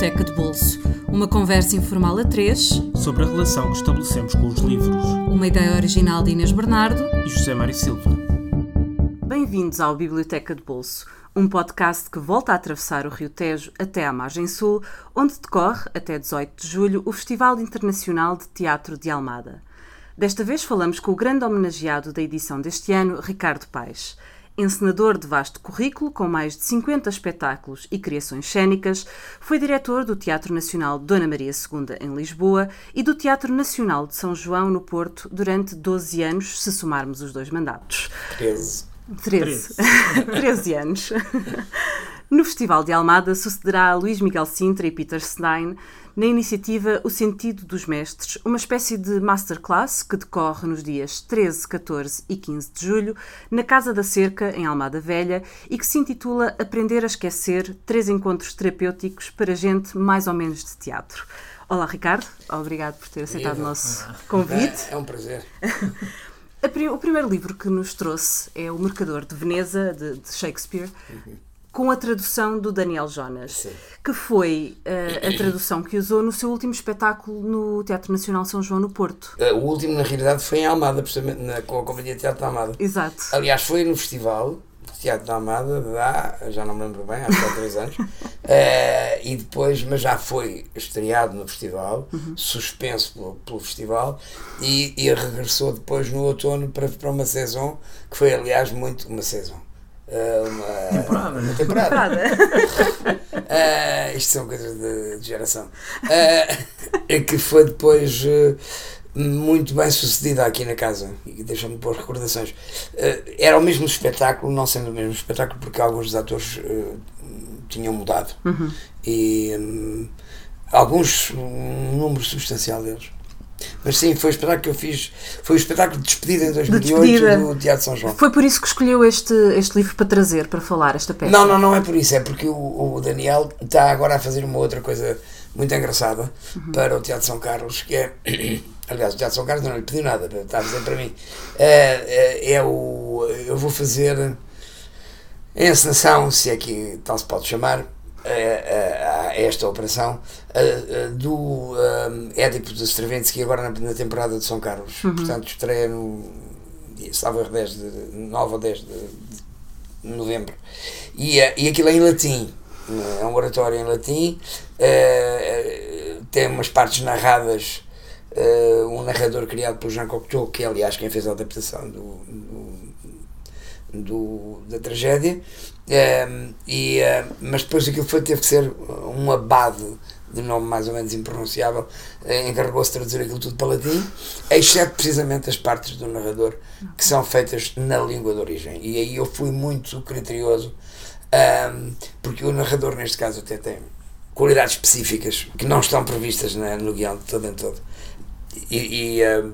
Biblioteca de Bolso. Uma conversa informal a três sobre a relação que estabelecemos com os livros. Uma ideia original de Inês Bernardo e José Mário Silva. Bem-vindos ao Biblioteca de Bolso, um podcast que volta a atravessar o Rio Tejo até à margem sul, onde decorre, até 18 de julho, o Festival Internacional de Teatro de Almada. Desta vez falamos com o grande homenageado da edição deste ano, Ricardo Paes. Encenador de vasto currículo, com mais de 50 espetáculos e criações cênicas, foi diretor do Teatro Nacional Dona Maria II em Lisboa e do Teatro Nacional de São João no Porto durante 12 anos, se somarmos os dois mandatos. 13. 13. 13 anos. No Festival de Almada sucederá a Luís Miguel Sintra e Peter Stein na iniciativa O Sentido dos Mestres, uma espécie de masterclass que decorre nos dias 13, 14 e 15 de julho na Casa da Cerca, em Almada Velha, e que se intitula Aprender a Esquecer Três Encontros Terapêuticos para Gente Mais ou Menos de Teatro. Olá, Ricardo. Obrigado por ter aceitado o nosso convite. É, é um prazer. o primeiro livro que nos trouxe é O Mercador de Veneza, de, de Shakespeare. Uhum com a tradução do Daniel Jonas, Sim. que foi uh, a tradução que usou no seu último espetáculo no Teatro Nacional São João no Porto. Uh, o último, na realidade, foi em Almada, precisamente na, com a Companhia de Teatro da Almada. Exato. Aliás, foi no festival Teatro da Almada, há, já não me lembro bem, há 4 três anos, uh, e depois, mas já foi estreado no festival, uhum. suspenso pelo, pelo festival, e, e, regressou depois no outono para, para uma saison, que foi aliás muito uma saison uma temporada. Uma temporada. uh, isto são coisas de, de geração. Uh, que foi depois uh, muito bem sucedida aqui na casa e deixa-me pôr recordações. era o mesmo espetáculo, não sendo o mesmo espetáculo, porque alguns dos atores tinham mudado uhum. e um, alguns, um número substancial deles mas sim, foi o espetáculo que eu fiz, foi o espetáculo de despedida em 2008 de despedida. do Teatro São João. Foi por isso que escolheu este, este livro para trazer, para falar esta peça? Não, não, não é por isso, é porque o, o Daniel está agora a fazer uma outra coisa muito engraçada uhum. para o Teatro São Carlos, que é. Aliás, o Teatro São Carlos não lhe pediu nada, está a dizer para mim. É, é, é o. Eu vou fazer a encenação, se é que tal se pode chamar, a, esta operação do Édipo de Stravinsky agora na, temporada de São Carlos. Uhum. Portanto, estreia no estava 10 de, 9 ou 10 de, novembro. E, e aquilo é em latim. É um oratório em latim. Uh, tem umas partes narradas. Uh, um narrador criado por Jean Cocteau, que é aliás quem fez a adaptação do, do, do da tragédia, um, e, uh, mas depois aquilo foi, teve que ser um abade de nome mais ou menos impronunciável, uh, encarregou-se de traduzir aquilo tudo para latim, exceto precisamente as partes do narrador que são feitas na língua de origem. E aí eu fui muito criterioso, um, porque o narrador, neste caso, até tem qualidades específicas que não estão previstas na, no guião de todo em todo. E, e uh,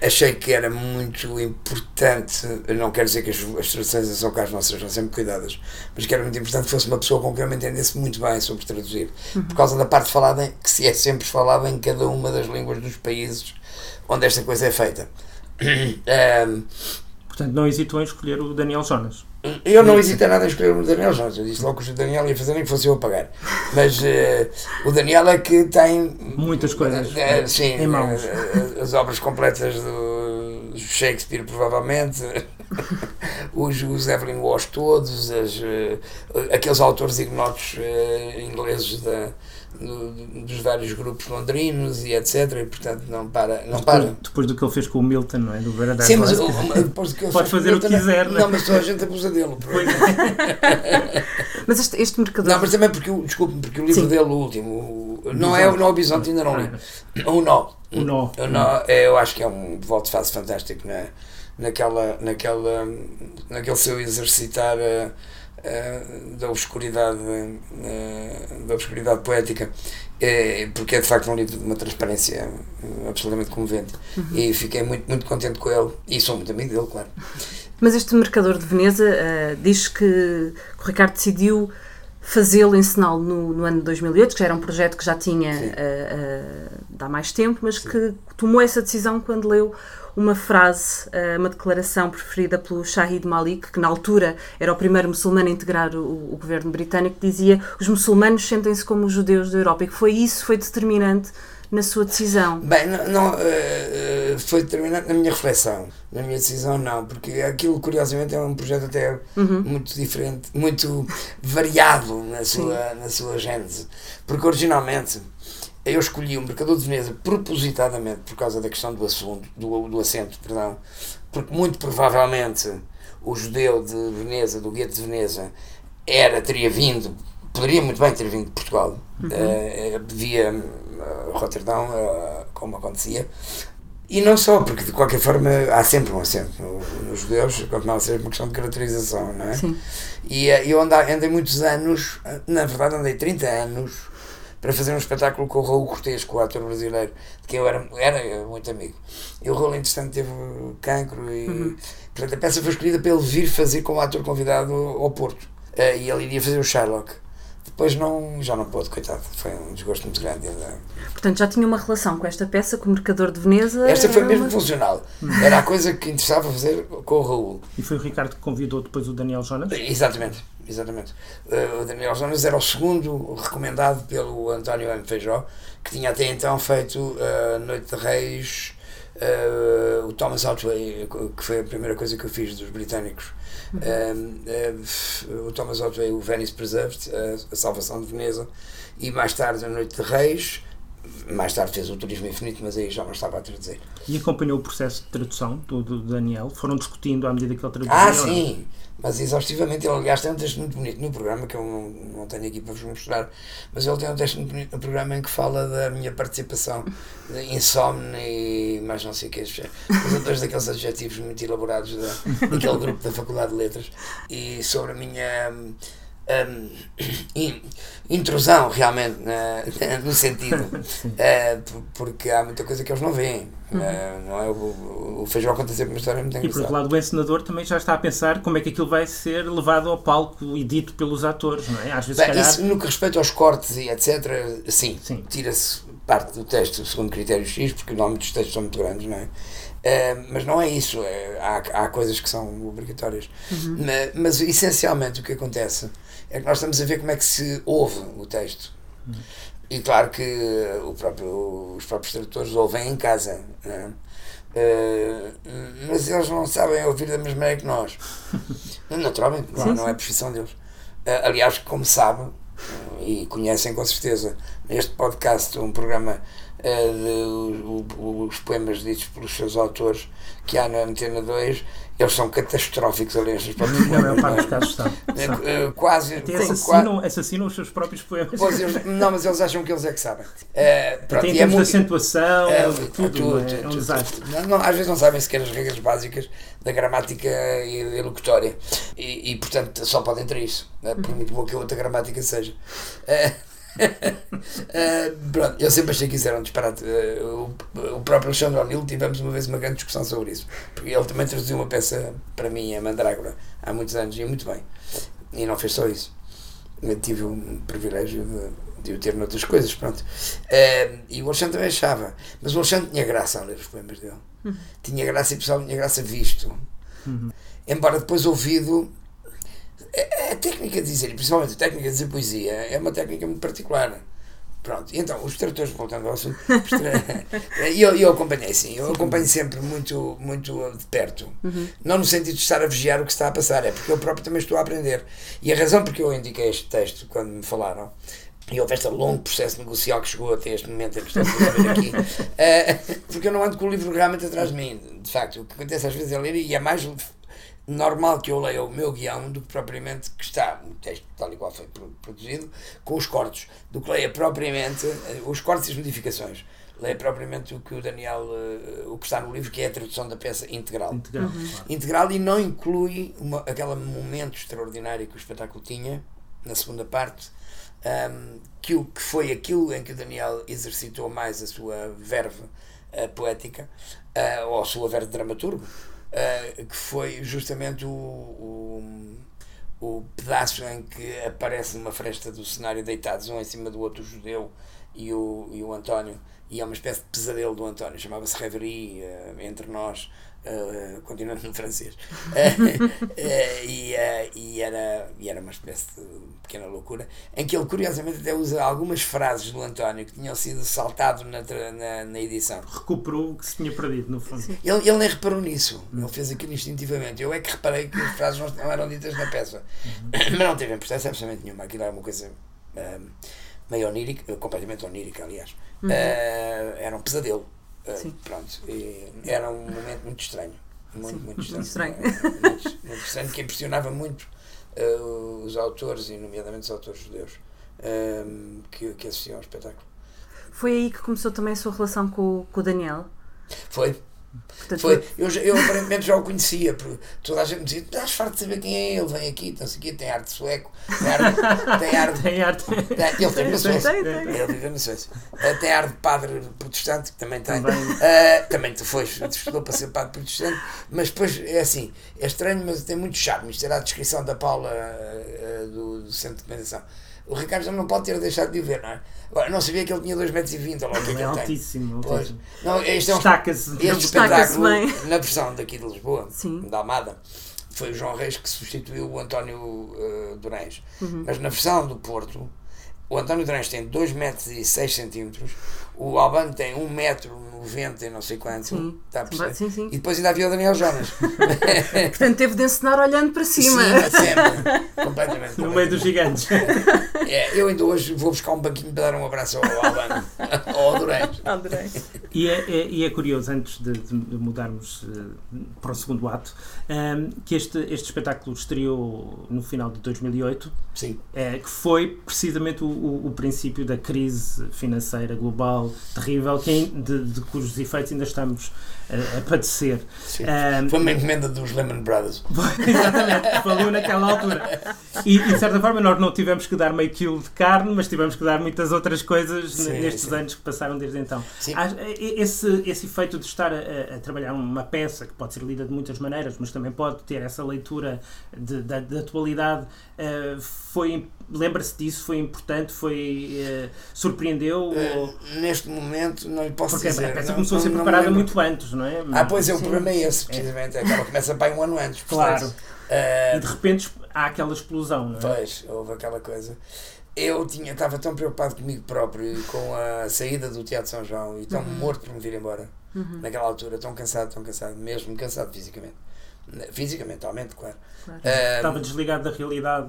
achei que era muito importante, não quero dizer que as, as traduções em São Carlos não sejam sempre cuidadas, mas que era muito importante que fosse uma pessoa com quem eu me entendesse muito bem sobre traduzir, uhum. por causa da parte falada, que se é sempre falada em cada uma das línguas dos países onde esta coisa é feita. um, Portanto, não hesitou em escolher o Daniel Jonas. Eu não hesitei nada em escolher o Daniel Jones. Eu disse logo que o Daniel ia fazer nem que fosse eu a pagar. Mas uh, o Daniel é que tem. Muitas coisas uh, sim, em mãos. Uh, as obras completas do Shakespeare, provavelmente. os, os Evelyn Waugh todos. As, aqueles autores ignotos ingleses da dos vários grupos londrinos e etc. E portanto não para. Não depois, para. depois do que ele fez com o Milton, não é? Do Vera Sim, mas depois do que ele Pode fazer Milton, o que quiser, não, é? não mas toda a gente abusa dele. mas este, este mercador. Não, mas também porque, desculpe, porque o livro Sim. dele, o último, não é o Nó Bisonte, ainda não li. O Nó. O Nó. O nó é, eu acho que é um volte face fantástico, é? Naquela, naquela, naquele seu exercitar. Uh, da obscuridade uh, da obscuridade poética uh, porque é de facto um livro de uma transparência absolutamente comovente uhum. e fiquei muito, muito contente com ele e sou muito amigo dele, claro Mas este Mercador de Veneza diz que o Ricardo decidiu fazê-lo, ensiná-lo no, no, ano de 2008, que já era um projeto que já tinha uh, uh, há mais tempo, mas Sim. que tomou essa decisão quando leu uma frase, uh, uma declaração preferida pelo Shahid Malik, que na altura era o primeiro muçulmano a integrar o, o governo britânico, que dizia os muçulmanos sentem-se como os judeus da Europa, e que foi isso, foi determinante na sua decisão? Bem, não, não uh, foi determinante na minha reflexão. Na minha decisão, não, porque aquilo, curiosamente, é um projeto até uhum. muito diferente, muito variado na sua, na sua gênese. Porque originalmente eu escolhi o Mercador de Veneza propositadamente por causa da questão do assunto, do, do assento, perdão, porque muito provavelmente o judeu de Veneza, do gueto de Veneza, era, teria vindo, poderia muito bem ter vindo de Portugal, uhum. uh, via uh, Roterdão, uh, como acontecia, e não só, porque de qualquer forma há sempre um acento nos judeus, continua a ser uma questão de caracterização, não é? Sim. E eu andei, andei muitos anos, na verdade andei 30 anos, para fazer um espetáculo com o Raul Cortês, com o ator brasileiro, de quem eu era, era muito amigo. E o Raul, entretanto, teve cancro e. Uhum. Portanto, a peça foi escolhida para ele vir fazer como ator convidado ao Porto. Uh, e ele iria fazer o Sherlock. Depois não, já não pôde, coitado. Foi um desgosto muito grande. Ainda. Portanto, já tinha uma relação com esta peça, com o Mercador de Veneza. Esta foi mesmo uma... funcional. Era a coisa que interessava fazer com o Raul. E foi o Ricardo que convidou depois o Daniel Jonas? Exatamente. Exatamente. Uh, o Daniel Jonas era o segundo recomendado pelo António M. Feijó, que tinha até então feito uh, Noite de Reis, uh, o Thomas Otway, que foi a primeira coisa que eu fiz dos britânicos. Uhum. o Thomas Otway, o Venice Preserved, a Salvação de Veneza, e mais tarde a Noite de Reis. Mais tarde fez o Turismo Infinito, mas aí já não estava a traduzir. E acompanhou o processo de tradução do, do Daniel? Foram discutindo à medida que ele traduzia? Ah, sim! mas exaustivamente. Ele, aliás, tem um texto muito bonito no programa, que eu não, não tenho aqui para vos mostrar, mas ele tem um texto muito bonito no programa em que fala da minha participação de insomne e mais não sei o que, os dois daqueles adjetivos muito elaborados da, daquele grupo da Faculdade de Letras, e sobre a minha um, intrusão realmente na, no sentido uh, porque há muita coisa que eles não veem uhum. uh, não é? o, o feijão conta sempre uma história muito engraçada e por outro lado o encenador também já está a pensar como é que aquilo vai ser levado ao palco e dito pelos atores não é? Às vezes, Bem, calhar... isso no que respeita aos cortes e etc sim, sim. tira-se parte do texto segundo critério X porque normalmente os textos são muito grandes não é? Uh, mas não é isso, é, há, há coisas que são obrigatórias. Uhum. Mas, mas, essencialmente o que acontece é que nós estamos a ver como é que se ouve o texto. Uhum. E claro que próprio, os próprios tradutores ouvem em casa. Uh, mas eles não sabem ouvir da mesma maneira que nós. Naturalmente, não, sim, não é profissão deles. Uh, aliás, como sabem, e conhecem com certeza, neste podcast, um programa uh, de, os poemas ditos pelos seus autores que há na Antena 2, eles são catastróficos ali nestes próprios poemas. A maior parte dos casos. Uh, quase. Até assassinam, assassinam os seus próprios poemas. Pois, eles, não, mas eles acham que eles é que sabem. Uh, pronto, Tem é muito, de acentuação, é, tudo, tudo, é, tudo, um desastre. Não, não, às vezes não sabem sequer as regras básicas da gramática e da locutória. E, e, portanto, só podem ter isso, né? por muito boa que a outra gramática seja. Uh, uh, pronto, eu sempre achei que isso era um disparate. Uh, o, o, próprio Alexandre O'Neill tivemos uma vez uma grande discussão sobre isso. Porque ele também traduziu uma peça para mim, a Mandrágora, há muitos anos, e muito bem. E não fez só isso. Eu tive o um privilégio de, de o ter noutras coisas, pronto. Uh, e o Alexandre também achava. Mas o Alexandre tinha graça a ler os poemas dele. Uhum. Tinha graça e pessoal tinha graça visto. Uhum. Embora depois ouvido a técnica de dizer, principalmente a técnica de dizer poesia, é uma técnica muito particular. Pronto, então, os tradutores, voltando ao assunto, eu, eu acompanhei, sim, eu acompanho sempre muito, muito de perto. Uhum. Não no sentido de estar a vigiar o que está a passar, é porque eu próprio também estou a aprender. E a razão porque eu indiquei este texto, quando me falaram, e houve este longo processo negocial que chegou até este momento em que estamos a ver aqui, uh, porque eu não ando com o livro realmente atrás de mim. De facto, o que acontece às vezes é ler e é mais normal que eu leia o meu guião do que propriamente que está, o texto tal e qual foi produzido, com os cortes, do que leia propriamente eh, os cortes e as modificações. Leia propriamente o que o Daniel, uh, o que está no livro, que é a tradução da peça integral. Integral, uhum. integral e não inclui uma, aquele momento extraordinário que o espetáculo tinha, na segunda parte, um, ehm, que, o, que foi aquilo em que o Daniel exercitou mais a sua verve uh, poética, uh, ou a sua verve dramaturgo, uh, que foi justamente o, o, o pedaço em que aparece numa fresta do cenário deitados um em cima do outro, o judeu e o, e o António, e é uma espécie de pesadelo do António, chamava-se Reverie, uh, entre nós, uh, continuando no francês. Uh, e, e, era, e era uma espécie de pequena loucura, em que ele curiosamente até usa algumas frases do António que tinham sido saltado na, na, na edição. Recuperou o que se tinha perdido, no fundo. Ele, ele nem reparou nisso, ele fez aquilo instintivamente. Eu é que reparei que as frases não eram ditas na peça, uhum. mas não teve importância absolutamente nenhuma. Aquilo era uma coisa. Um, meio onírica, completamente onírica, aliás. Uhum. Uh, era um pesadelo. Uh, pronto. Era um momento muito estranho. Muito, muito estranho. Muito estranho. muito, muito estranho, que impressionava muito uh, os autores, e nomeadamente os autores judeus, que, que assistiam ao espetáculo. Foi aí que começou também a sua relação com, com o Daniel? Foi. Portanto, foi, eu, eu aparentemente já o conhecia, porque toda a gente me dizia: estás farto de saber quem é ele, vem aqui, não sei o quê, tem arte sueco, tem arte. Tem arte, tem arte. Tem, ele tem na Suécia. Ele vive na Suécia. Tem arte de padre protestante, que também tem. Também, uh, também tu foste, estudou para ser padre protestante, mas depois é assim: é estranho, mas tem muito charme. Isto era a descrição da Paula uh, do, do Centro de Meditação. O Ricardo já não pode ter deixado de o ver, não é? Agora, não sabia que ele tinha 2,20 metros, olha lá o que é que é ele altíssimo, tem. Pois. Não, este é um, Destaca-se. Este espetáculo, na versão daqui de Lisboa, Sim. da Amada, foi o João Reis que substituiu o António uh, Durães. Uhum. Mas na versão do Porto, o António Durães tem 2 metros 6 centímetros, o Albano tem 1 metro 90 e não sei quanto. Sim. Está a sim, sim. E depois ainda havia o Daniel Jonas. Portanto, teve de ensinar olhando para cima. Sim, sempre. completamente. No meio dos gigantes. É, eu ainda hoje vou buscar um banquinho para dar um abraço ao Albano. ao Adorei. Adorei. E é, é, e é curioso, antes de, de mudarmos uh, para o segundo ato, um, ehm, que este, este espetáculo estreou no final de 2008. Sim. É, que foi precisamente o, o, o princípio da crise financeira global terrível que, de, de cujos efeitos ainda estamos a, a padecer. Um, Foi uma encomenda dos Lehman Brothers. Exatamente, faliu naquela altura. E, de certa forma nós não tivemos que dar meio quilo de carne, mas tivemos que dar muitas outras coisas sim, nestes sim. anos que passaram desde então. Esse, esse efeito de estar a, a, trabalhar uma peça que pode ser lida de muitas maneiras, mas também pode ter essa leitura da atualidade, uh, foi lembra-se disso? Foi importante? Foi uh, surpreendeu? Uh, ou... Neste momento não lhe posso Porque dizer. a peça começou a ser preparada muito antes, não é? Ah, pois é, o problema é esse, precisamente. É. Ela começa bem um ano antes. Claro. Uh, e de repente há aquela explosão, não é? Pois, houve aquela coisa. Eu tinha, estava tão preocupado comigo próprio e com a saída do Teatro São João e tão uhum. morto por me vir embora uhum. naquela altura, tão cansado, tão cansado, mesmo cansado fisicamente Fisicamente, mentalmente, claro. claro. Um, estava desligado da realidade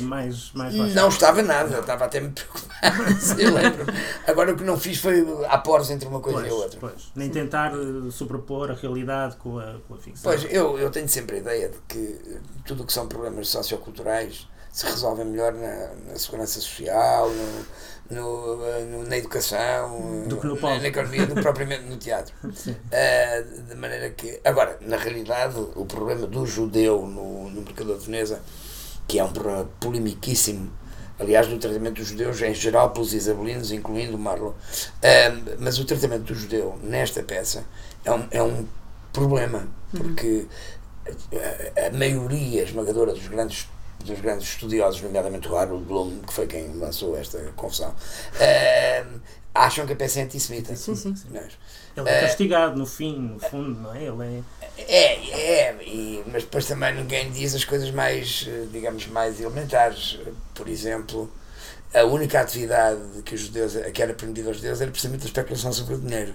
mais, mais baixa. Não estava nada, estava até me preocupado, lembro. Agora o que não fiz foi há poros entre uma coisa pois, e outra. Pois. Nem tentar eh, sobrepor a realidade com a, com a ficção. Pois, eu, eu tenho sempre a ideia de que tudo o que são problemas socioculturais se resolvem melhor na, na segurança social, no, no, no, na educação, na, na economia, do propriamente no teatro. Uh, de maneira que. Agora, na realidade, o problema do judeu no, no Mercador de Veneza, que é um problema polemiquíssimo, aliás, do tratamento dos judeus em geral pelos isabelinos, incluindo o Marlon, uh, mas o tratamento do judeu nesta peça é um, é um problema, porque a, a maioria esmagadora dos grandes dos grandes estudiosos, nomeadamente o Harold Bloom, que foi quem lançou esta confusão, uh, acham que a peça é antissemita. Sim, sim. Ele é castigado no fim, no fundo, não é? Ele é. É, é e, mas depois também ninguém diz as coisas mais, digamos, mais elementares. Por exemplo, a única atividade que os judeus, que era permitida aos judeus era precisamente a especulação sobre o dinheiro.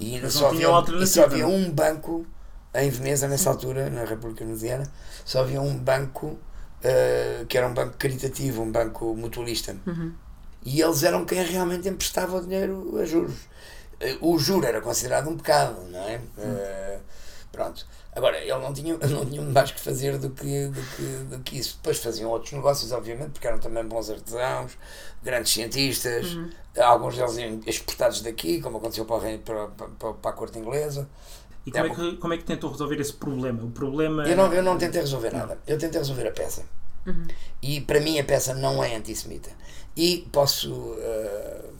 E só havia, e só havia um banco em Veneza, nessa altura, na República Veneziana, só havia um banco uh, que era um banco caritativo, um banco mutualista. Uhum. E eles eram quem realmente emprestava o dinheiro a juros. Uh, o juro era considerado um pecado, não é? Uh, pronto. Agora, ele não tinha, não tinha mais que fazer do que, do, que, do que isso. Depois faziam outros negócios, obviamente, porque eram também bons artesãos, grandes cientistas, uhum. alguns deles exportados daqui, como aconteceu para, para, para, para a corte inglesa. E como é, que, como é que tentou resolver esse problema? O problema. Eu não, eu não tentei resolver nada. Eu tentei resolver a peça. Uhum. E para mim a peça não é antissemita. E posso. Uh,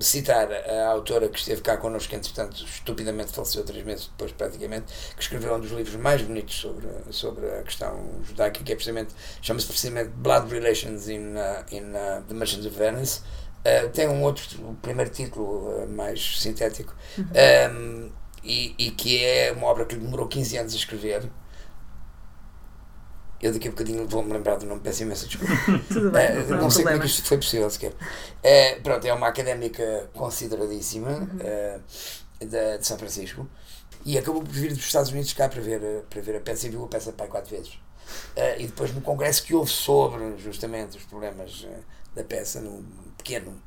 citar a autora que esteve cá connosco, que entretanto estupidamente faleceu três meses depois, praticamente, que escreveu um dos livros mais bonitos sobre, sobre a questão judaica, que é precisamente, chama-se precisamente Blood Relations in, uh, in uh, The Merchants of Venice. Uh, tem um outro, o primeiro título uh, mais sintético, uhum. um, e, e que é uma obra que demorou 15 anos a escrever eu daqui a bocadinho vou-me lembrar do nome, peço imensa desculpa. Tudo bem, uh, não, não sei como é que isto foi possível sequer. Uh, pronto, é uma académica consideradíssima uhum. uh, de, São Francisco e acabou por vir dos Estados Unidos cá para ver, para ver a peça e viu a peça pai quatro vezes. e depois no congresso que houve sobre justamente os problemas da peça, num pequeno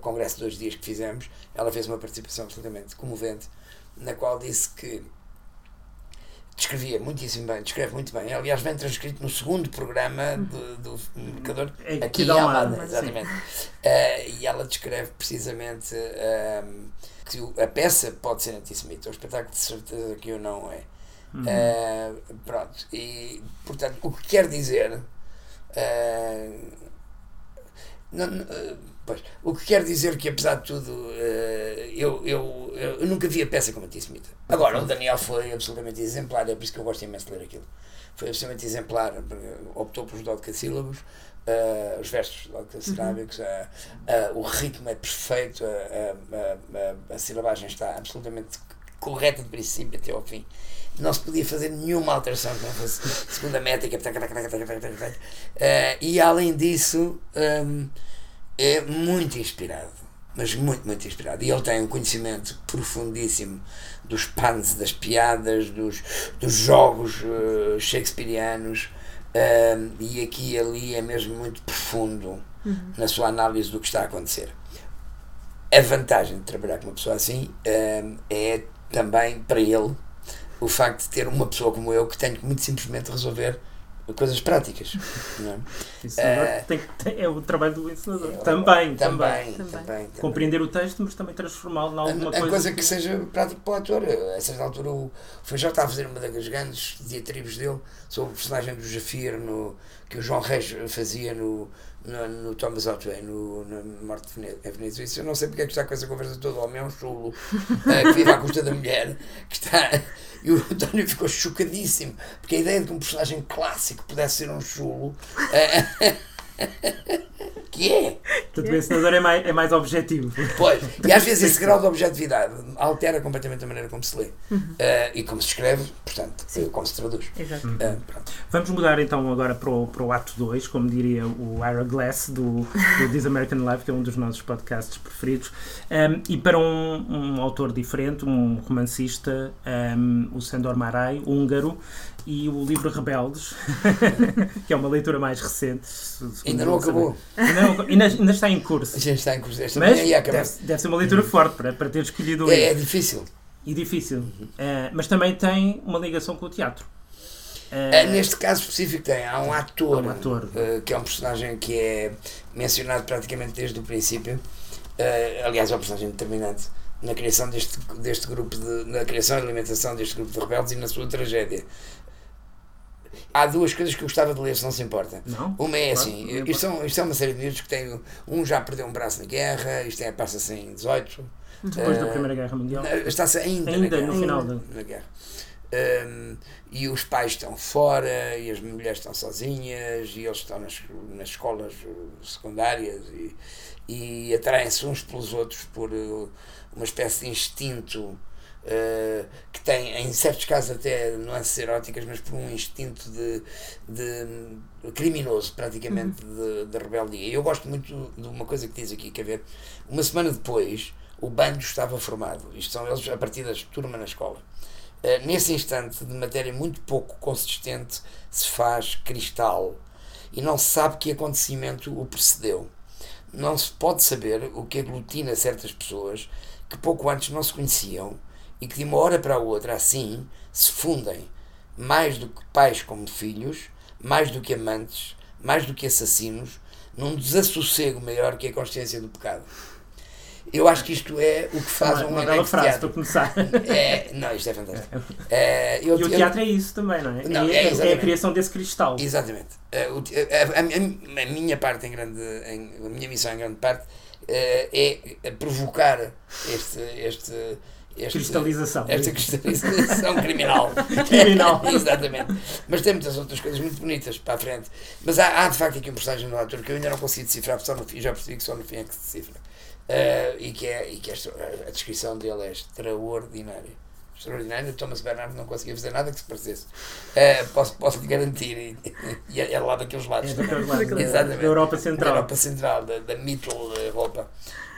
congresso de dois dias que fizemos, ela fez uma participação absolutamente comovente, na qual disse que descrevia muitíssimo bem, descreve muito bem. Aliás, vem transcrito no segundo programa do, do Mercador, é, aqui em Almada, exatamente. Uh, e ela descreve precisamente uh, que a peça pode ser antissemita, o espetáculo de certeza que o não é. Uhum. Uh, pronto, e portanto, o que quer dizer. Não, Pois, o que quer dizer que, apesar de tudo, uh, eu, eu, eu, nunca vi a peça como antissemita. Agora, o Daniel foi absolutamente exemplar, é por isso que eu gosto imenso de ler aquilo. Foi absolutamente exemplar, optou pelos dodecassílabos, uh, os versos dodecassilábicos, uhum. uh, uh, o ritmo é perfeito, a, a, a, silabagem está absolutamente correta de princípio até ao fim. Não se podia fazer nenhuma alteração que não fosse segunda métrica. e além disso. Um, é muito inspirado, mas muito, muito inspirado. E ele tem um conhecimento profundíssimo dos puns, das piadas, dos, dos jogos uh, shakespearianos, uh, e aqui e ali é mesmo muito profundo uhum. na sua análise do que está a acontecer. A vantagem de trabalhar com uma pessoa assim uh, é também para ele o facto de ter uma pessoa como eu que tenho que muito simplesmente resolver coisas práticas. Não é? Uh, tem, tem, é o trabalho do ensinador. É, também, também, também, também, Compreender o texto, mas também transformá-lo em alguma a, coisa. A coisa que, que seja prático para o ator. A certa altura, o Feijó está a fazer uma das grandes diatribos dele sobre o personagem do Jafir no, que o João Reis fazia no, no, no Thomas Otway, no, no Morte de Veneza. Isso eu não sei porque é que está com essa conversa toda. O homem é um chulo uh, que vive à custa da mulher, que está e o António ficou chocadíssimo, porque a ideia de que um personagem clássico pudesse ser um chulo. Eh, que é? Portanto, o ensinador é mais, é mais objetivo. Pois, e às vezes esse grau de objetividade altera completamente a maneira como se lê uhum. uh, e como se escreve, portanto, Sim. como se traduz. Exato. Uh, Vamos mudar então agora para o, para o ato 2, como diria o Ira Glass do, do This American Life, que é um dos nossos podcasts preferidos, um, e para um, um autor diferente, um romancista, um, o Sandor Marai, húngaro, e o livro Rebeldes, que é uma leitura mais recente. Ainda não acabou. Ainda, ainda, ainda, está em curso. Já está em curso. Esta Mas deve, deve, ser uma leitura forte para, para ter escolhido o é, É difícil. E difícil. Uhum. Uh, mas também tem uma ligação com o teatro. Uh, neste caso específico tem, há um ator, um ator. Uh, que é um personagem que é mencionado praticamente desde o princípio. aliás, é um personagem determinante na criação deste, deste grupo de, na criação e alimentação deste grupo de rebeldes e na sua tragédia há duas coisas que eu gostava de ler, se não se importa. Não? Uma é assim: claro, isto, são, isto é uma série de livros que tem. Um já perdeu um braço na guerra, isto é, passa-se em 18. Depois uh, da Primeira Guerra Mundial? Está-se ainda, ainda guerra, no final da na guerra. Um, e os pais estão fora, e as mulheres estão sozinhas, e eles estão nas, nas escolas secundárias e, e atraem-se uns pelos outros por uh, uma espécie de instinto Uh, que tem, em certos casos, até nuances eróticas, mas por um instinto de, de criminoso, praticamente, uhum. de, de, rebeldia. Eu gosto muito de uma coisa que diz aqui, quer ver? Uma semana depois, o bando estava formado. Isto são eles a partir da turma na escola. Uh, nesse instante, de matéria muito pouco consistente, se faz cristal e não se sabe que acontecimento o precedeu. Não se pode saber o que aglutina certas pessoas que pouco antes não se conheciam e que de uma hora para a outra, assim, se fundem, mais do que pais como filhos, mais do que amantes, mais do que assassinos, num desassossego maior que a consciência do pecado. Eu acho que isto é o que faz uma, um uma bela frase para começar. É, não, isto é fantástico. É, eu, e o teatro eu, é isso também, não é? Não, é, é, é, a criação desse cristal. Exatamente. A, a, a, a minha parte em grande, a minha missão em grande parte é provocar este, este este, cristalização. Esta cristalização criminal. criminal. Exatamente. Mas tem muitas outras coisas muito bonitas para a frente. Mas há, há de facto aqui um personagem no ator que eu ainda não consigo decifrar, só no fim, já percebi que só no fim é que se decifra. Uh, e que, é, e que esta, a descrição dele é extraordinária. Extraordinária. Thomas Bernard não conseguia fazer nada que se parecesse. Uh, posso, posso lhe garantir. E, e é, é lá daqueles lados. É daqueles lados. Exatamente. Da Europa Central. Da Europa Central, da, da Mittel Europa.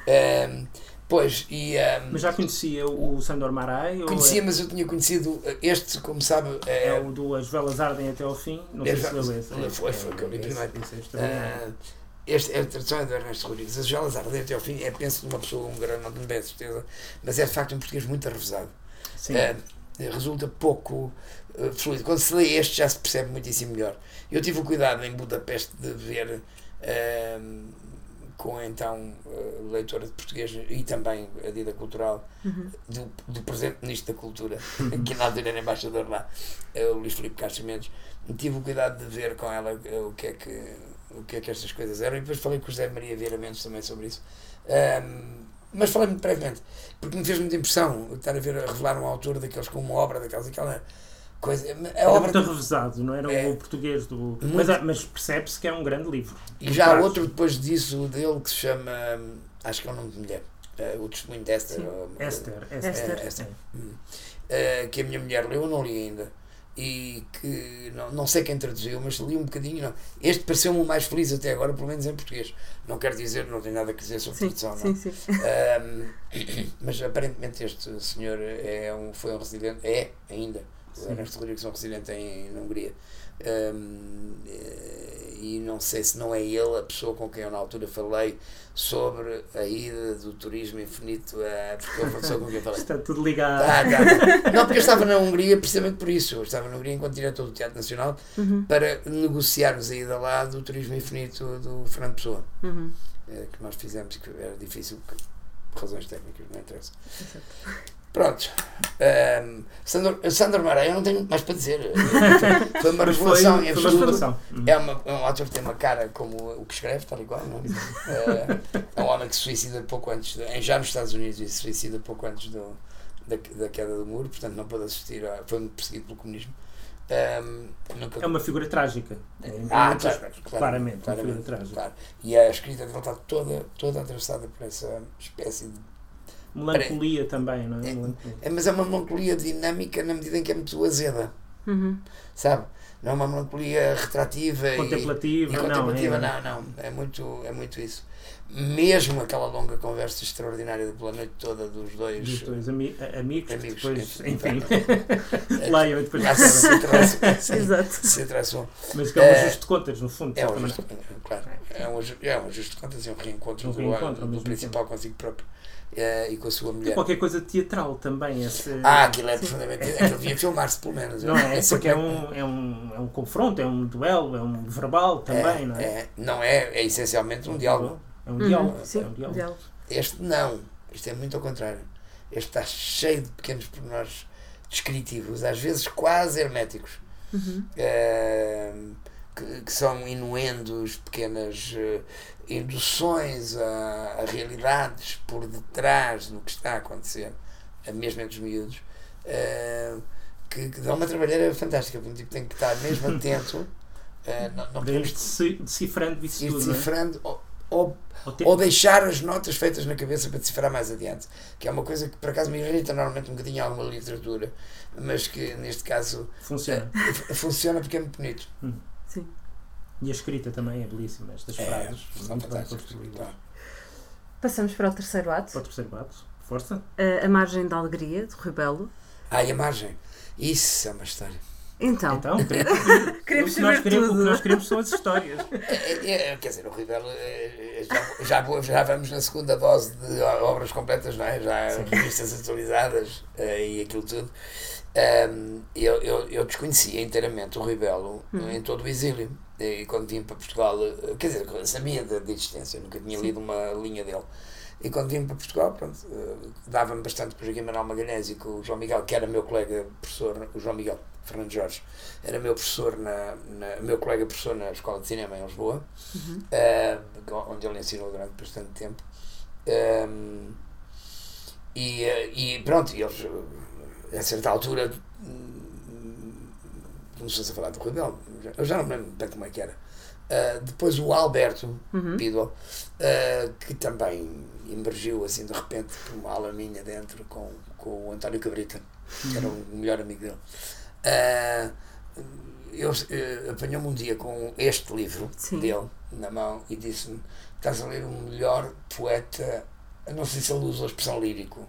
Uh, Pois, e. Um, mas já conhecia o Sandor Marai? Conhecia, é... mas eu tinha conhecido este, como sabe. É, é o do As Velas Ardem até ao Fim. Não sei se leu esse. Foi, foi, que eu li primeiro. Este é a tradução é do Ernesto Rodrigues. As Velas Ardem até ao Fim é, penso, de uma pessoa húngara, não tenho bem certeza, mas é de facto um português muito arrevesado. Uh, resulta pouco uh, fluido. Quando se lê este, já se percebe muitíssimo melhor. Eu tive o cuidado em Budapeste de ver. Uh, com então uh, leitora de português e também a Dida Cultural uhum. do, do presente Ministro da Cultura, que na altura era embaixador lá, uh, o Luís Filipe Castro Mendes, tive o cuidado de ver com ela uh, o, que é que, o que é que estas coisas eram e depois falei com o José Maria Vieira Mendes também sobre isso. Um, mas falei muito brevemente, porque me fez muita impressão estar a ver a revelar um autor daqueles com uma obra daquelas, aquela coisa. A era obra muito revezado, não era é, o português do. Muito, mas, mas percebe-se que é um grande livro. E já há outro depois disso dele que se chama. Acho que é o nome de mulher. Uh, o testemunho de Esther. Ou, Esther, Esther. Esther. Esther. Uh, que a minha mulher leu, eu não li ainda. E que não, não sei quem traduziu, mas li um bocadinho. Não. Este pareceu-me o mais feliz até agora, pelo menos em português. Não quero dizer, não tenho nada a dizer sobre sim, tradução, não. Sim, sim. Um, mas aparentemente este senhor é um, foi um residente, é ainda Ernesto Rodrigues é um residente em, na Hungria. Um, eh, e não sei se não é ele a pessoa com quem eu na altura falei sobre a ida do turismo infinito a, porque eu pessoa com quem falei. Está tudo ligado. Tá, tá. Não, porque eu estava na Hungria precisamente por isso. Eu estava na Hungria enquanto diretor do Teatro Nacional uhum. para negociarmos a ida lá do turismo infinito do Fernando Pessoa. Uhum. É, que nós fizemos e que era difícil por razões técnicas, não interessa. Exato. Pronto. Um, Sandor, Sandor Maray, eu não tenho mais para dizer. Foi uma revelação em absoluto. É, uma, é um ator que tem uma cara como o que escreve, tal igual. Não? Uh, é um homem que se suicida pouco antes, de, já nos Estados Unidos, e se suicida pouco antes do, da, da queda do muro, portanto não pôde assistir, a, foi perseguido pelo comunismo. Um, nunca... É uma figura trágica. É, ah, claro, claramente, claramente, claramente, uma figura trágica. Claro. E a escrita dele está toda, toda atravessada por essa espécie de Melancolia Para... também, não é? é? É, mas é uma melancolia dinâmica na medida em que é muito azeda. Uhum. Sabe? Não é uma melancolia retrativa contemplativa, e, e contemplativa, não, é, não, não. É muito, é muito isso. Mesmo aquela longa conversa extraordinária pela noite toda dos dois, dos dois ami amigos, amigos, depois, enfim, leiam e depois se Exato. Se atraçam. Mas que é um é, ajuste de contas, no fundo. É um ajuste, claro, é um, é um ajuste de contas e um reencontro, um reencontro do, do principal consigo próprio uh, e com a sua mulher. E qualquer coisa teatral também. Esse... Ah, aquilo é profundamente. Aquilo devia filmar-se, pelo menos. Não é? é porque é um, é, um, é um confronto, é um duelo, é um verbal também, é, não é? é? Não é, é essencialmente um diálogo. É um diálogo. Uhum, sim, é um diálogo. Este não. Isto é muito ao contrário. Este está cheio de pequenos pormenores descritivos, às vezes quase herméticos. Uhum. Uh, que, que, são inuendos, pequenas uh, induções a, a, realidades por detrás do que está a acontecer, mesmo entre os miúdos, uh, que, que dão uma trabalheira fantástica, porque tipo, tem que estar mesmo atento. Uh, não, não podemos, decifrando isso ir tudo, é? decifrando, ou, ou, ou, deixar as notas feitas na cabeça para decifrar mais adiante, que é uma coisa que por acaso me irrita normalmente um bocadinho alguma literatura, mas que neste caso funciona, uh, funciona porque é muito bonito. Hum. E a escrita também é belíssima, estas é, frases. Muito bem construídas. Passamos para o terceiro ato. Para o terceiro ato. Força. A, a Margem da Alegria, de Rui Belo. Ah, e a Margem. Isso é uma história. Então, então queremos, queremos o, que nós queremos, o que nós queremos são as histórias. É, é, é, quer dizer, o Rui Belo, é, já, já, já vamos na segunda dose de obras completas, não é? Já Sim. revistas atualizadas eh, e aquilo tudo. Um, eu, eu, eu desconhecia inteiramente o Rui Belo hum. em todo o exílio. E quando vim para Portugal, eh, quer dizer, sabia da, da existência, nunca tinha lido uma linha dele. E quando vim para Portugal, pronto, uh, dava-me bastante com o Joaquim Manuel Magalhães e com o João Miguel, que era meu colega professor, o João Miguel Fernando Jorge, era meu professor, na, na meu colega professor na Escola de Cinema em Lisboa, uhum. uh, onde ele ensinou durante bastante tempo. Um, e, e pronto, eles a certa altura começou-se a falar do Rui Belo. Eu já não me lembro bem como é que era. Uh, depois o Alberto uhum. Uh, que também emergiu assim de repente por uma ala minha dentro com, com o António Cabrita, que era o melhor amigo dele. Uh, eu, uh, apanhou-me um dia com este livro Sim. dele na mão e disse-me: Estás a ler o melhor poeta, não sei se ele usa a expressão lírico,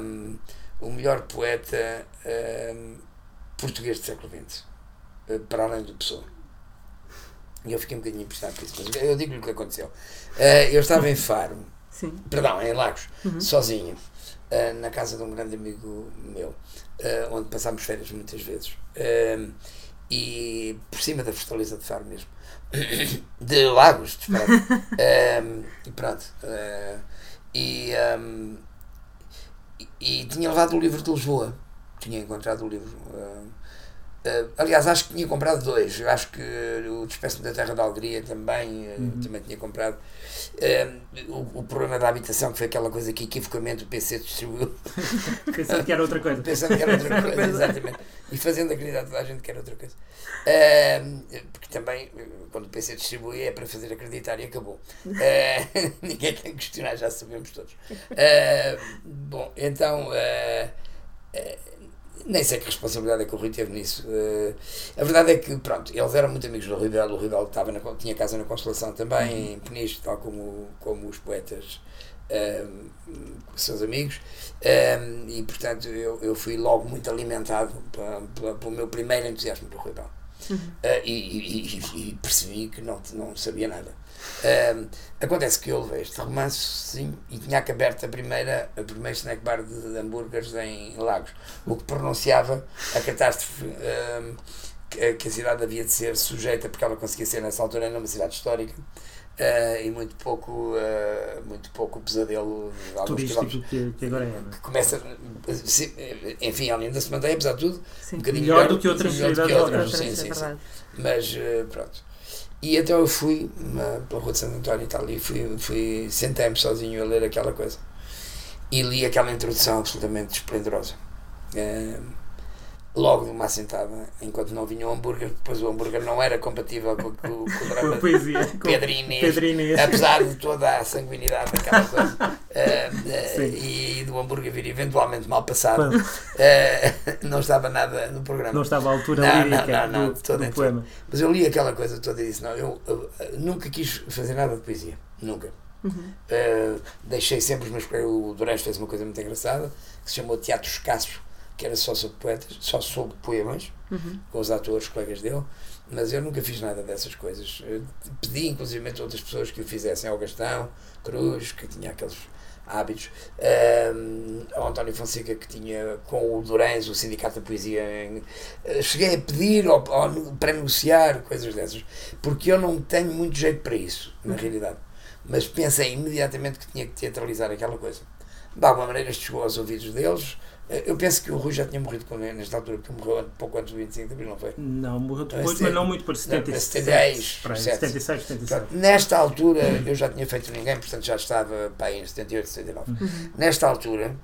um, o melhor poeta um, português do século XX, para além do Pessoa. E eu fiquei um bocadinho impressionado com isso, mas eu digo-lhe o que aconteceu. Uh, eu estava em Faro, Sim. perdão, em Lagos, uhum. sozinho, uh, na casa de um grande amigo meu, onde passámos férias muitas vezes. e por cima da Fortaleza de Faro mesmo. de Lagos, e pronto. e, e, e, tinha levado o livro de Lisboa. Tinha encontrado o livro. Uh, aliás, acho que tinha comprado dois. Eu acho que o Despeço da Terra da Alegria também, uh, uhum. também tinha comprado. Uh, o, o, problema da habitação, que foi aquela coisa que equivocamente o PC distribuiu. Pensando que era outra coisa. Pensando que era outra coisa, exatamente. E fazendo acreditar toda a gente que era outra coisa. porque também, quando o PC distribui, é para fazer acreditar e acabou. ninguém tem que questionar, já sabemos todos. bom, então nem sei que responsabilidade é que o Rui teve nisso. Uh, a verdade é que, pronto, eles eram muito amigos do Rui Belo. O Rui Belo estava na, tinha casa na Constelação também, uhum. em Peniche, tal como, como os poetas, uh, seus amigos. Uh, e, portanto, eu, eu fui logo muito alimentado pelo meu primeiro entusiasmo do Rui Belo. Uhum. E, e, e, percebi que não, não sabia nada. Acontece que eu levei este romance sim, e tinha aberto a primeira, a primeira snack bar de, de hambúrgueres em Lagos, o que pronunciava a catástrofe uh, que, que, a cidade havia de ser sujeita, porque ela conseguia ser nessa altura numa cidade histórica. Uh, e muito pouco, uh, muito pouco pesadelo turístico que, que, agora é. Que começa, enfim, ela ainda se mantém, apesar de tudo, sim. um bocadinho melhor, melhor do que outras cidades. Sim, sim, sim. Mas uh, pronto. E então eu fui na, pela Rua de Santo António e tal, e fui, fui sentei-me sozinho a ler aquela coisa. E li aquela introdução absolutamente esplendorosa. Logo de uma assentada, enquanto não vinha o hambúrguer, depois o hambúrguer não era compatível com, com, com o drama com poesia, de Pedro Inês, Pedro Inês, apesar de toda a sanguinidade daquela coisa uh, uh, e do hambúrguer vir eventualmente mal passado, uh, não estava nada no programa. Não estava à altura não, lírica não, não, do, do poema. Mas eu li aquela coisa toda e disse: Não, eu, eu, eu nunca quis fazer nada de poesia, nunca. Uhum. deixei sempre os meus. O Durães fez uma coisa muito engraçada que se chamou Teatro Escasso que era só sobre poetas, só sobre poemas, uhum. com os atores, colegas dele, mas eu nunca fiz nada dessas coisas. Eu pedi, inclusive, a outras pessoas que o fizessem, ao Gastão, Cruz, que tinha aqueles hábitos, um, ao António Fonseca, que tinha com o Durães, o Sindicato da Poesia. Eh, cheguei a pedir ou, ou para negociar coisas dessas, porque eu não tenho muito jeito para isso, na realidade. Mas pensei imediatamente que tinha que teatralizar aquela coisa. De alguma maneira, isto chegou aos ouvidos deles eu penso que o Rui já tinha morrido com ele nesta altura, porque morreu pouco antes do 25 de abril, não foi? Não, morreu depois, mas não muito por 76. 76, 76, 77. Nesta altura eu já tinha feito ninguém, portanto já estava pá, em 78, 79. Uhum. Nesta altura,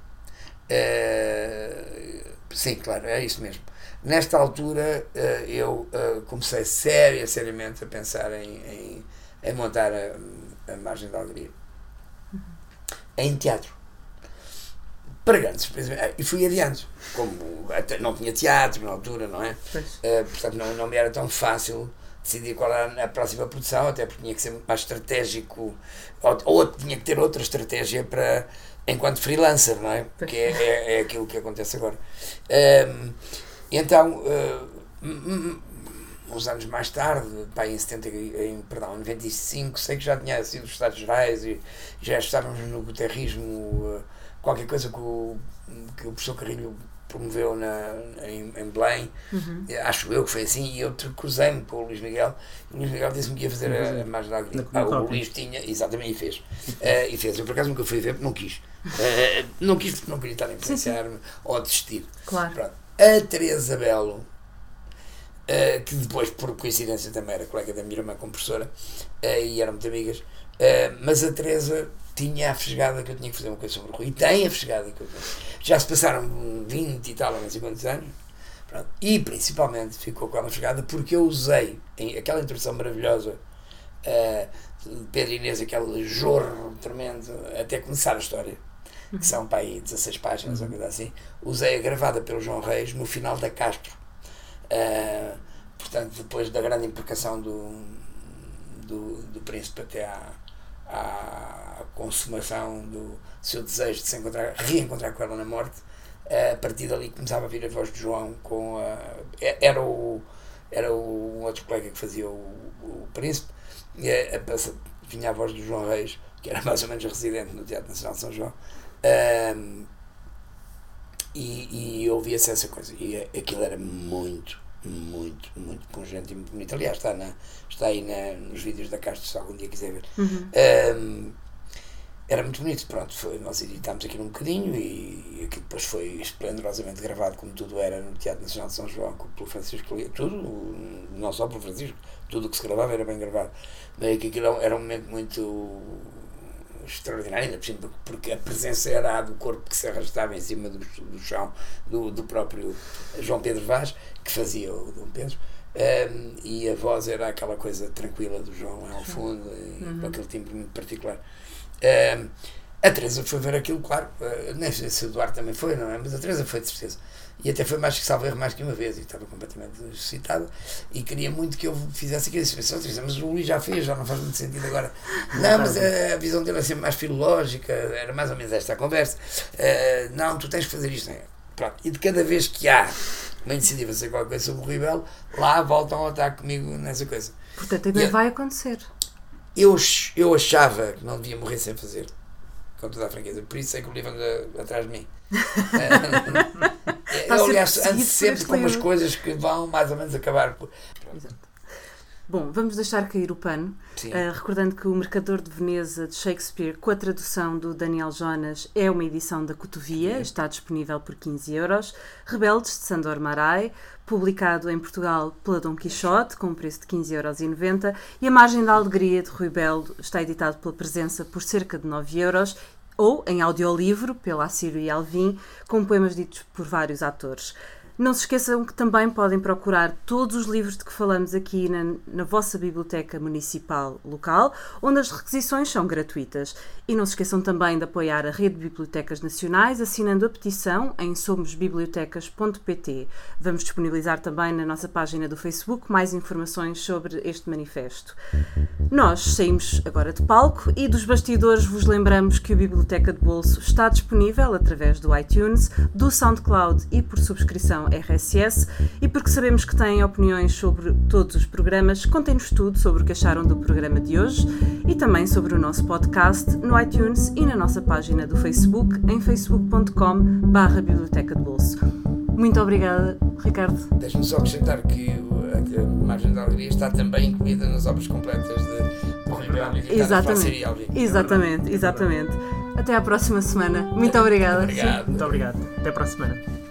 uh, sim, claro, é isso mesmo. Nesta altura uh, eu uh, comecei séria, seriamente a pensar em, em, em montar a, a margem da alegria. Uhum. Em teatro para grandes e fui adiando. Como até não tinha teatro na altura não é? Uh, portanto não, não me era tão fácil decidir qual era a próxima produção até porque tinha que ser mais estratégico ou, ou tinha que ter outra estratégia para enquanto freelancer não é? Que é, é, é aquilo que acontece agora. Um, então uh, uns anos mais tarde, pá, em 70, em, perdão, em 95, sei que já tinha sido os Estados Gerais e já estávamos no guterrismo qualquer coisa que o, que o professor Carrilho promoveu na, em, em Belém, uhum. acho eu que foi assim, e eu cruzei-me para o Luís Miguel, e o Luís Miguel disse-me que ia fazer uhum. a, a margem da. Ah, o Luís tinha, exatamente, e fez. Uh, e fez. Eu por acaso nunca fui ver, porque não quis. Uh, não quis porque não queria estar a influenciar-me ou a desistir. Claro. Pronto. A Teresa Belo, uh, que depois, por coincidência, também era colega da minha irmã como professora, e eram muito amigas, mas a Teresa tinha a fesgada que eu tinha que fazer uma coisa sobre o Rui. E tem a fesgada que eu Já se passaram 20 e tal, não sei quantos anos. Pronto. E principalmente ficou com a fesgada porque eu usei em, aquela introdução maravilhosa uh, de Pedro Inês, aquele jorro tremendo, até começar a história. Que são para aí 16 páginas ou coisa assim. Usei a gravada pelo João Reis no final da Castro. Uh, portanto, depois da grande implicação do, do, do príncipe até à, à consumação do seu desejo de se encontrar, reencontrar com ela na morte, a partir dali começava a vir a voz de João com a, era o era o outro colega que fazia o, o príncipe e a, a, vinha a voz do João Reis que era mais ou menos residente no Teatro Nacional de São João um, e, e ouvia-se essa coisa e aquilo era muito muito, muito pungente e muito bonito. Aliás, está, na, está aí na, nos vídeos da Castro, se algum dia quiser ver. Uhum. Um, era muito bonito, pronto, foi, nós editámos aquilo um bocadinho e, e aquilo depois foi esplendorosamente gravado, como tudo era no Teatro Nacional de São João, pelo Francisco tudo, não só pelo Francisco, tudo o que se gravava era bem gravado. Daí que aquilo era um momento muito extraordinário, ainda porque a presença era a do corpo que se arrastava em cima do, do chão do, do próprio João Pedro Vaz, que fazia o Dom Pedro. Um, e a voz era aquela coisa tranquila do João ao fundo, uhum. com aquele timbre muito particular. Um, a Teresa foi ver aquilo, claro, uh, nem sei se o Eduardo também foi, não é? Mas a Teresa foi de certeza. E até foi mais que salvo mais que uma vez, e estava completamente excitada. E queria muito que eu fizesse aquilo. Mas o Luís já fez, já não faz muito sentido agora. Não, mas a, visão dele é sempre mais filológica, era mais ou menos esta a conversa. Uh, não, tu tens que fazer isto. Não é? Pronto. E de cada vez que há uma iniciativa ser qualquer coisa sobre o Ribel, lá voltam a estar comigo nessa coisa. Portanto, ainda vai acontecer. Eu, eu achava que não devia morrer sem fazer, com toda a franqueza. Por isso é que o livro anda atrás de mim. eu, aliás, ando sempre com umas coisas que vão mais ou menos acabar por. Exato. Bom, vamos deixar cair o pano, uh, recordando que o Mercador de Veneza de Shakespeare, com a tradução do Daniel Jonas, é uma edição da Cotovia, está disponível por 15 euros. Rebeldes, de Sandor Marai, publicado em Portugal pela Dom Quixote, com um preço de 15,90 euros. E A Margem da Alegria, de Rui Belo, está editado pela Presença por cerca de 9 euros ou em audiolivro, pela Assírio e Alvim, com poemas ditos por vários atores. Não se esqueçam que também podem procurar todos os livros de que falamos aqui na, na, vossa biblioteca municipal local, onde as requisições são gratuitas. E não se esqueçam também de apoiar a Rede de Bibliotecas Nacionais assinando a petição em somosbibliotecas.pt. Vamos disponibilizar também na nossa página do Facebook mais informações sobre este manifesto. Nós saímos agora de palco e dos bastidores vos lembramos que a Biblioteca de Bolso está disponível através do iTunes, do SoundCloud e por subscrição RSS e porque sabemos que têm opiniões sobre todos os programas, contem-nos tudo sobre o que acharam do programa de hoje e também sobre o nosso podcast no iTunes e na nossa página do Facebook em facebook.com/barra Biblioteca de Bolso. Muito obrigada, Ricardo. Deixe-me só acrescentar que a Margem da Alegria está também incluída nas obras completas de Rui Exatamente. Exatamente, exatamente. Até à próxima semana. Muito obrigada. Obrigado. Muito obrigado. Até para a semana.